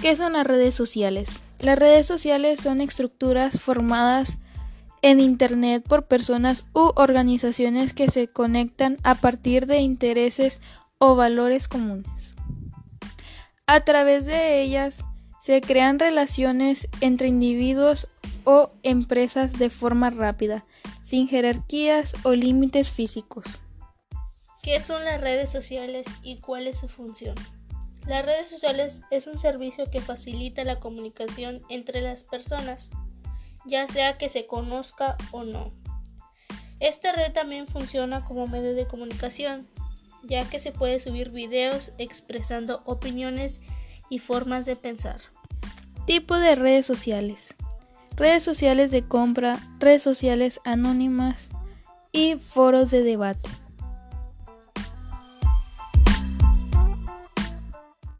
¿Qué son las redes sociales? Las redes sociales son estructuras formadas en Internet por personas u organizaciones que se conectan a partir de intereses o valores comunes. A través de ellas se crean relaciones entre individuos o empresas de forma rápida, sin jerarquías o límites físicos. ¿Qué son las redes sociales y cuál es su función? Las redes sociales es un servicio que facilita la comunicación entre las personas, ya sea que se conozca o no. Esta red también funciona como medio de comunicación, ya que se puede subir videos expresando opiniones y formas de pensar. Tipo de redes sociales. Redes sociales de compra, redes sociales anónimas y foros de debate.